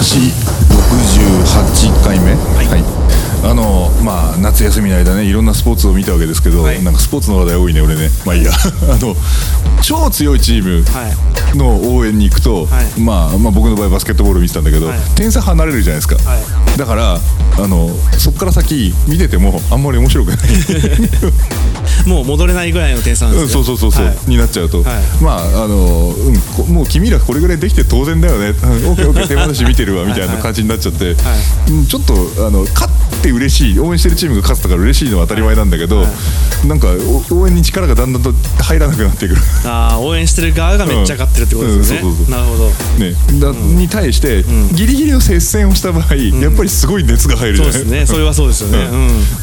私68回目？はい。あのまあ夏休みの間ねいろんなスポーツを見たわけですけど、はい。なんかスポーツの話題多いね俺ね。まあいいや。あの超強いチームの応援に行くと、はい。まあ、まあ僕の場合バスケットボール見てたんだけど、はい。点差離れるじゃないですか、はい。だからあのそこから先見ててもあんまり面白くない。もう戻れないぐらいの点差なんうんですね。そうそうそうそう、はい。になっちゃうと、はい。まああの、うんこもう君らこれぐらいできて当然だよね、うん、オッケーオッケー手放し見てるわみたいな感じになっちゃって、うんちょっとあの勝って嬉しい応援してるチームが勝ったから嬉しいのは当たり前なんだけど、なんかお応援に力がだんだんと入らなくなってくる。ああ応援してる側がめっちゃ勝ってるってことですよね、うんうんそうそうそう。なるほど。ね、だに対して、ギリギリの接戦をした場合、やっぱりすごい熱が入るじゃないそうですね。それはそうですよね。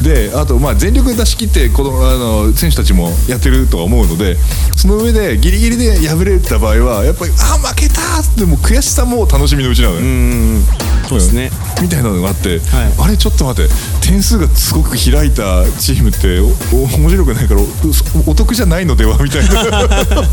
うん。であとまあ全力出し切ってこのあの選手たちもやってるとは思うのでその上でギリギリで敗れた場合はやっぱりあ負けたってもう悔しさも楽しみのうちなのね、うんうんそうですねみたいなのがあって、はい。あれちょっと待って点数がすごく開いたチームっておお面白くないからおお得じゃないのでは？みたいな。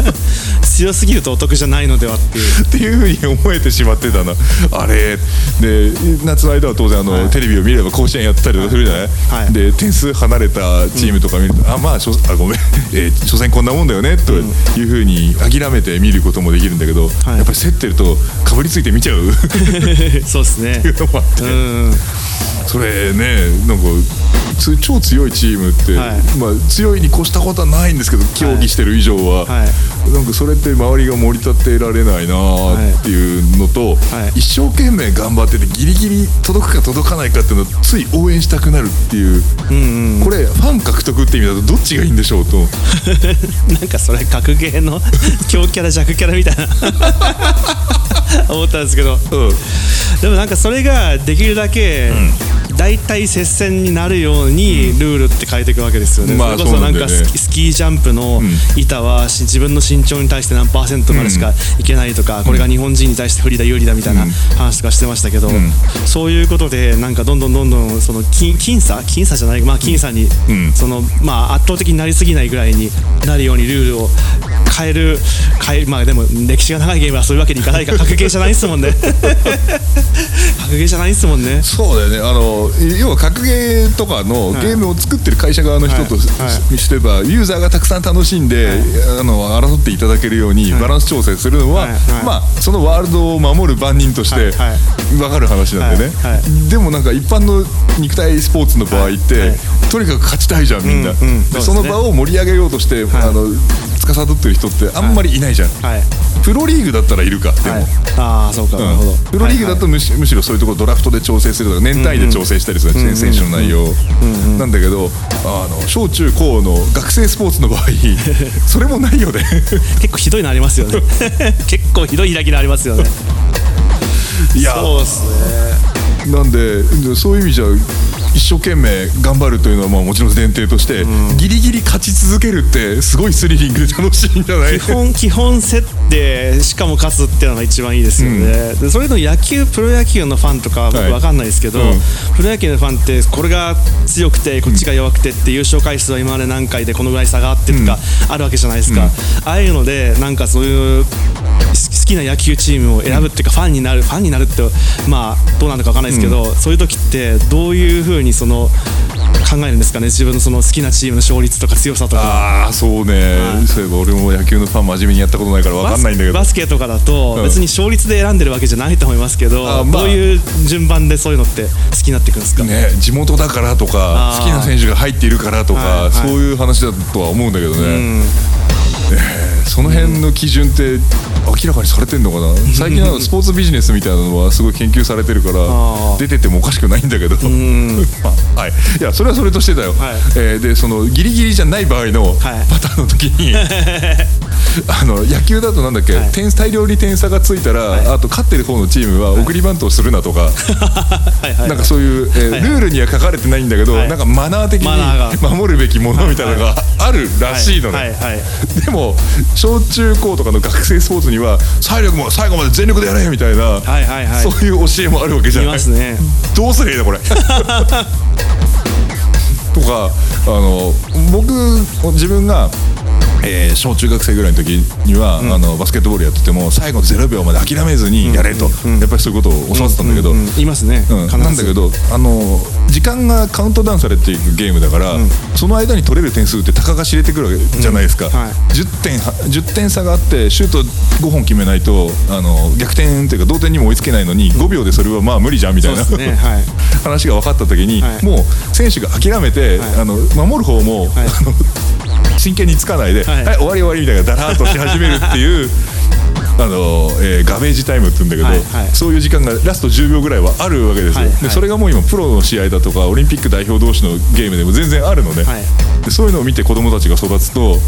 強すぎるとお得じゃないのではっていう。っていうふうに思えてしまってたな。あれ。で夏の間は当然あの、はい。テレビを見れば甲子園やってたりとかするじゃない、はい。で点数離れたチームとか見ると、あまあしょあごめん、えー所詮こんなもんだよねというふうに諦めて見ることもできるんだけど、はい。やっぱり競ってるとかぶりついて見ちゃう。そうですねいうのもあって、うん。それねなんかつ超強いチームって、はい。まあ、強いに越したことはないんですけど競技してる以上は、はい。なんかそれって周りが盛り立てられないなっていうのと、はい。一生懸命頑張っててギリギリ届くか届かないかっていうのをつい応援したくなるっていう、うんうん。これファン獲得って意味だとどっちがいいんでしょうと。なんかそれ格ゲーの 強キャラ弱キャラみたいな。思ったんですけど。うんでもなんかそれができるだけ大体接戦になるようにルールって変えていくわけですよね、まあそれこそなんかスキージャンプの板はし自分の身長に対して何パーセントまでしかいけないとか、これが日本人に対して不利だ有利だみたいな話とかしてましたけど、そういうことでなんかどんどんどんどんその僅僅差？僅差じゃない？まあ僅差に、ん。そのまあ圧倒的になりすぎないぐらいになるようにルールを変える変えまあでも歴史が長いゲームはそういうわけにいかないから格ゲーじゃないですもんね。格ゲーじゃないで すもんね。そうだよね。あの要は格ゲーとかのはい。ゲームを作ってる会社側の人としはい。はい。してばユーザーがたくさん楽しんで、あの争っていただけるようにはい。バランス調整するのは、はい。はい。まあそのワールドを守る番人としてはい。はい分かる話なんでね、はい。はでもなんか一般の肉体スポーツの場合って、はい。はい。とにかく勝ちたいじゃんみんな、うんうん。でその場を盛り上げようとして、はい。あの司ってる人ってあんまりいないじゃん、はい。プロリーグだったらいるかでも、はい。ああそうか。なるほど。うんプロリーグだとむし,、むしろそういうところドラフトで調整するとか年単位で調整したりする、選手の内容。なんだけどあの小中高の学生スポーツの場合 それもないよね。結構ひどいのありますよね。結構ひどい開きのありますよね。いや。そうっすね。なんでそういう意味じゃ一生懸命頑張るというのはまあもちろん前提として、ギリギリ勝ち続けるってすごいスリリングで楽しいんじゃない基本基本設定しかも勝つっていうのが一番いいですよね、でそれの野球プロ野球のファンとかは僕はい。分かんないですけど、うん。プロ野球のファンってこれが強くてこっちが弱くてって優勝回数は今まで何回でこのぐらい差があってとかあるわけじゃないですか、ああいうのでなんかそういう好きな野球チームを選ぶっていうかファンになるファンになるってまあどうなのか分かんないですけど、そういう時ってどういうふうにその考えるんですかね？自分のその好きなチームの勝率とか強さとか。ああそうね、はい。そういえば俺も野球のファン真面目にやったことないから分かんないんだけど。バスケとかだとうん。別に勝率で選んでるわけじゃないと思いますけど、あまあ。どういう順番でそういうのって好きになっていくんですか、ね、地元だからとか好きな選手が入っているからとか、はいはい。そういう話だとは思うんだけどね、うん。その辺の基準って明らかにされてんのかな？最近はスポーツビジネスみたいなのはすごい研究されてるから 出ててもおかしくないんだけど、ん。まあはい、いやそれはそれとしてだよ、はい。えーでそのギリギリじゃない場合のはい。パターンの時に、あの野球だとなんだっけ、はい。点大量に点差がついたら、あと勝ってる方のチームは送りバントをするなとか、はいはいなんかそういう、えーはいルールには書かれてないんだけど、はい。なんかマナー的に守るべきものみたいなのがあるらしいのね、はいはいはい。でも小中高とかの学生スポーツには最後も最後まで全力でやれみたいな、はいはいはい。そういう教えもあるわけじゃい。ないますね。どうすりゃいいのこれ？とかあの僕自分がえー小中学生ぐらいの時には、あのバスケットボールやってても最後0秒まで諦めずにやれと、やっぱりそういうことを教わってたんだけど、うん。うん。いますね、なんだけどあの時間がカウントダウンされていくゲームだから、その間に取れる点数ってたかが知れてくるわけじゃないですか、うん。はい。10, 点は10点差があってシュート5本決めないとあの逆転っていうか同点にも追いつけないのに5秒でそれはまあ無理じゃんみたいな、ね。はい。話が分かった時に、はい。もう選手が諦めて、はい。あの守る方も、はい。あの真剣につかないで、ははいい終わり終わりみたいなダラーっとし始めるっていう。あのえーガベージタイムって言うんだけど、はいはい。そういう時間がラスト10秒ぐらいはあるわけですよ、はいはい。でそれがもう今プロの試合だとかオリンピック代表同士のゲームでも全然あるのね、はい。でそういうのを見て子供たちが育つと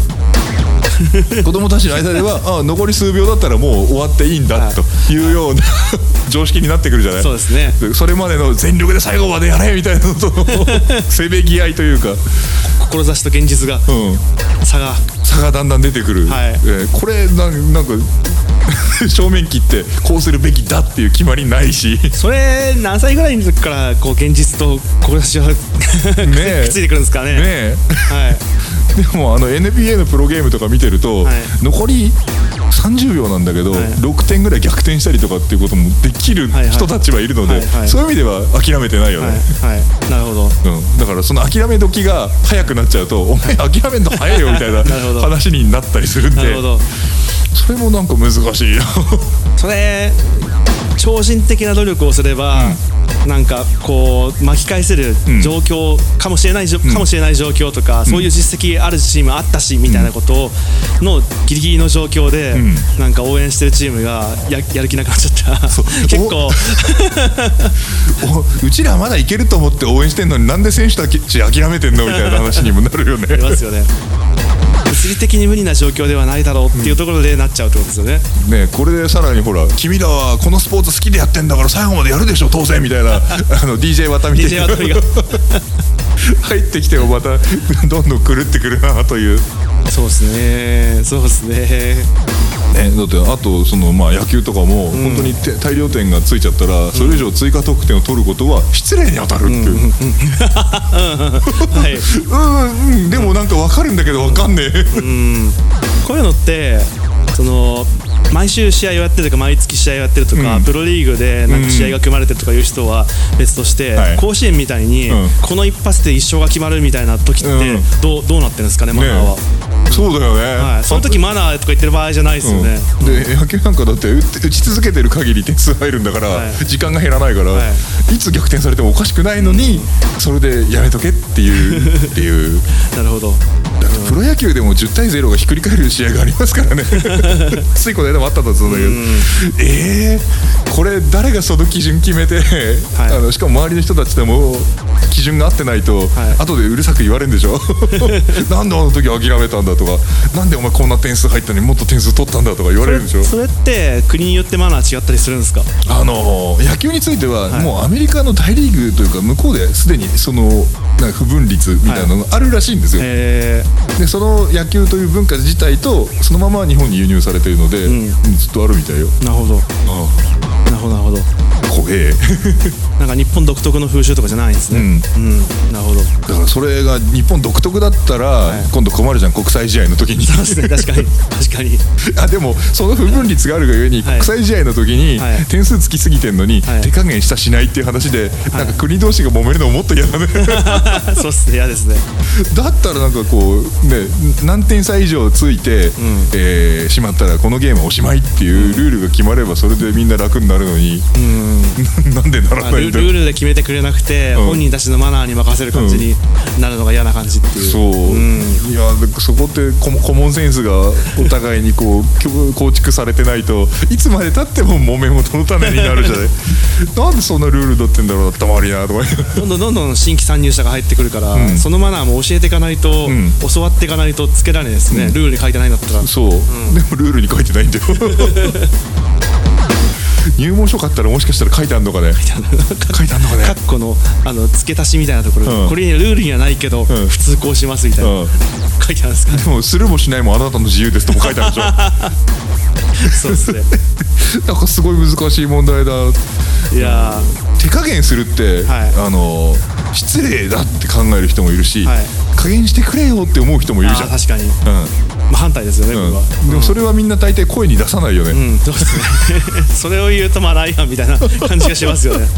子供たちの間ではあ残り数秒だったらもう終わっていいんだはい。というような 常識になってくるじゃない。そうですね。でそれまでの全力で最後までやれみたいなのと せめぎ合いというか、志と現実がうん、差が。差がだんだん出てくる、はい。えーこれななんか 正面切ってこうするべきだっていう決まりないし。それ何歳ぐらいの時からこう現実と志はえ。くっついてくるんですかね。ねえ。はい。でもあの NBA のプロゲームとか見てると、はい。残り30秒なんだけど、はい。6点ぐらい逆転したりとかっていうこともできる人たちはいるので、そういう意味では諦めてないよね、はいはい。なるほど。うん、だからその諦め時が早くなっちゃうと、お前諦めんの早いよみたいな 話になったりするんでそれもなんか難しいよ それ超人的な努力をすれば、なんかこう巻き返せる状況かもしれないじょ、かもしれない状況とか、そういう実績あるチームあったしみたいなことをのギリギリの状況で、ん。なんか応援してるチームがややる気なくなっちゃった。結構。お うちらまだいけると思って応援してんのになんで選手たち諦めてんのみたいな話にもなるよね。ありますよね。物理的に無理な状況ではないだろうっていうところでなっちゃうってことですよね、ねこれでさらにほら君らはこのスポーツ好きでやってんだから最後までやるでしょ当然みたいな。あの DJ 渡美 DJ 渡美が。入ってきてもまたどんどん狂ってくるなという。そうですねそうですねね、だってあとそのまあ野球とかも本当にて大量点がついちゃったらそれ以上追加得点を取ることは失礼に当たるっていう、うんはい。うんうん。でもなんか分かるんだけど分かんねえ、こういうのってその毎週試合をやってるとか毎月試合をやってるとか、うん。プロリーグでなんか試合が組まれてるとかいう人は別として、はい。甲子園みたいに、うん。この一発で一勝が決まるみたいな時ってうん。どうどうなってるんですかねマナーは、ねそうだよね、はい、その時マナーとか言ってる場合じゃないですよね、うん。で野球なんかだって打ち続けてる限り点数入るんだから、はい。時間が減らないから、、はい。つ逆転されてもおかしくないのに、それでやめとけっていうっていう。なるほど。だってプロ野球でも10対0がひっくり返る試合がありますからね。ついこの間もあったんだけど、えー、これ誰がその基準決めて、はい。あのしかも周りの人たちでも基準が合ってないと、はい。後でうるさく言われるんでしょ？なんであの時諦めたんだとか。なんでお前こんな点数入ったのにもっと点数取ったんだとか言われるんでしょ？それって国によってマナー違ったりするんですか？あの野球については、はい。もうアメリカの大リーグというか向こうですでにそのなんか不分率みたいなのがあるらしいんですよ、えでその野球という文化自体とそのまま日本に輸入されているので、ん。うんずっとあるみたいよ。ー、なるほど。あなるほどなるほど。あ怖え。なんか日本独特の風習とかじゃないんですね。うん、なるほど。だからそれが日本独特だったら、い。今度困るじゃん国際試合の時に。そうですね確かに。確かに。あでもその不分率があるがゆえに、はい。国際試合の時に、はい。点数つきすぎてんのに、はい。手加減したしないっていう話で、なんか国同士が揉めるのももっと嫌だね。そうっすね嫌ですね。だったらなんかこうね何点差以上ついて、えーしまったらこのゲームはおしまいっていうルールが決まればそれでみんな楽になるのに、なんでならないんだルールで決めてくれなくて、ん。本人たちのマナーに任せる感じになるのが嫌な感じっていう。そう、いやでそこってコモコモンセンスがお互いにこう構築されてないといつまでたっても揉め事の種になるじゃない。なんでそんなルール取ってんだろうなたまりなとかどんどんどんどん新規参入者が入ってくるから、ん。そのマナーも教えていかないと、ん。教わっていかないとつけられないですね、ルールに書いてないんだったら。そう、でもルールに書いてないんだよ 入門書買ったらもしかしたら書いてあるのかね?書いてあるのかね?カッコのあの付け足しみたいなところ、うん。これにルールにはないけど、ん。普通こうしますみたいな、うん。書いてあるんですかね?でもするもしないもあなたの自由ですとも書いてあるでしょ。そうですね。なんかすごい難しい問題だ。いや手加減するって、はい。あの失礼だって考える人もいるし、はい。加減してくれよって思う人もーいるじゃん。確かに。うん、まあ、反対ですよね、僕は。うん、でもそれはみんな大抵声に出さないよね、うん、そうですね。それを言うとまあライアンみたいな感じがしますよね。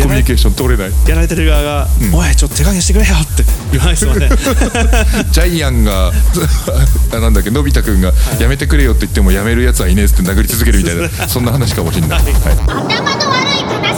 コミュニケーション取れない。やられてる側が、おいちょっと手加減してくれよって。言わないですよね。ジャイアンがあなんだっけのび太くんがやめてくれよって言ってもやめるやつはいねえっつって殴り続けるみたいなそんな話かもしれない、はい。頭の悪い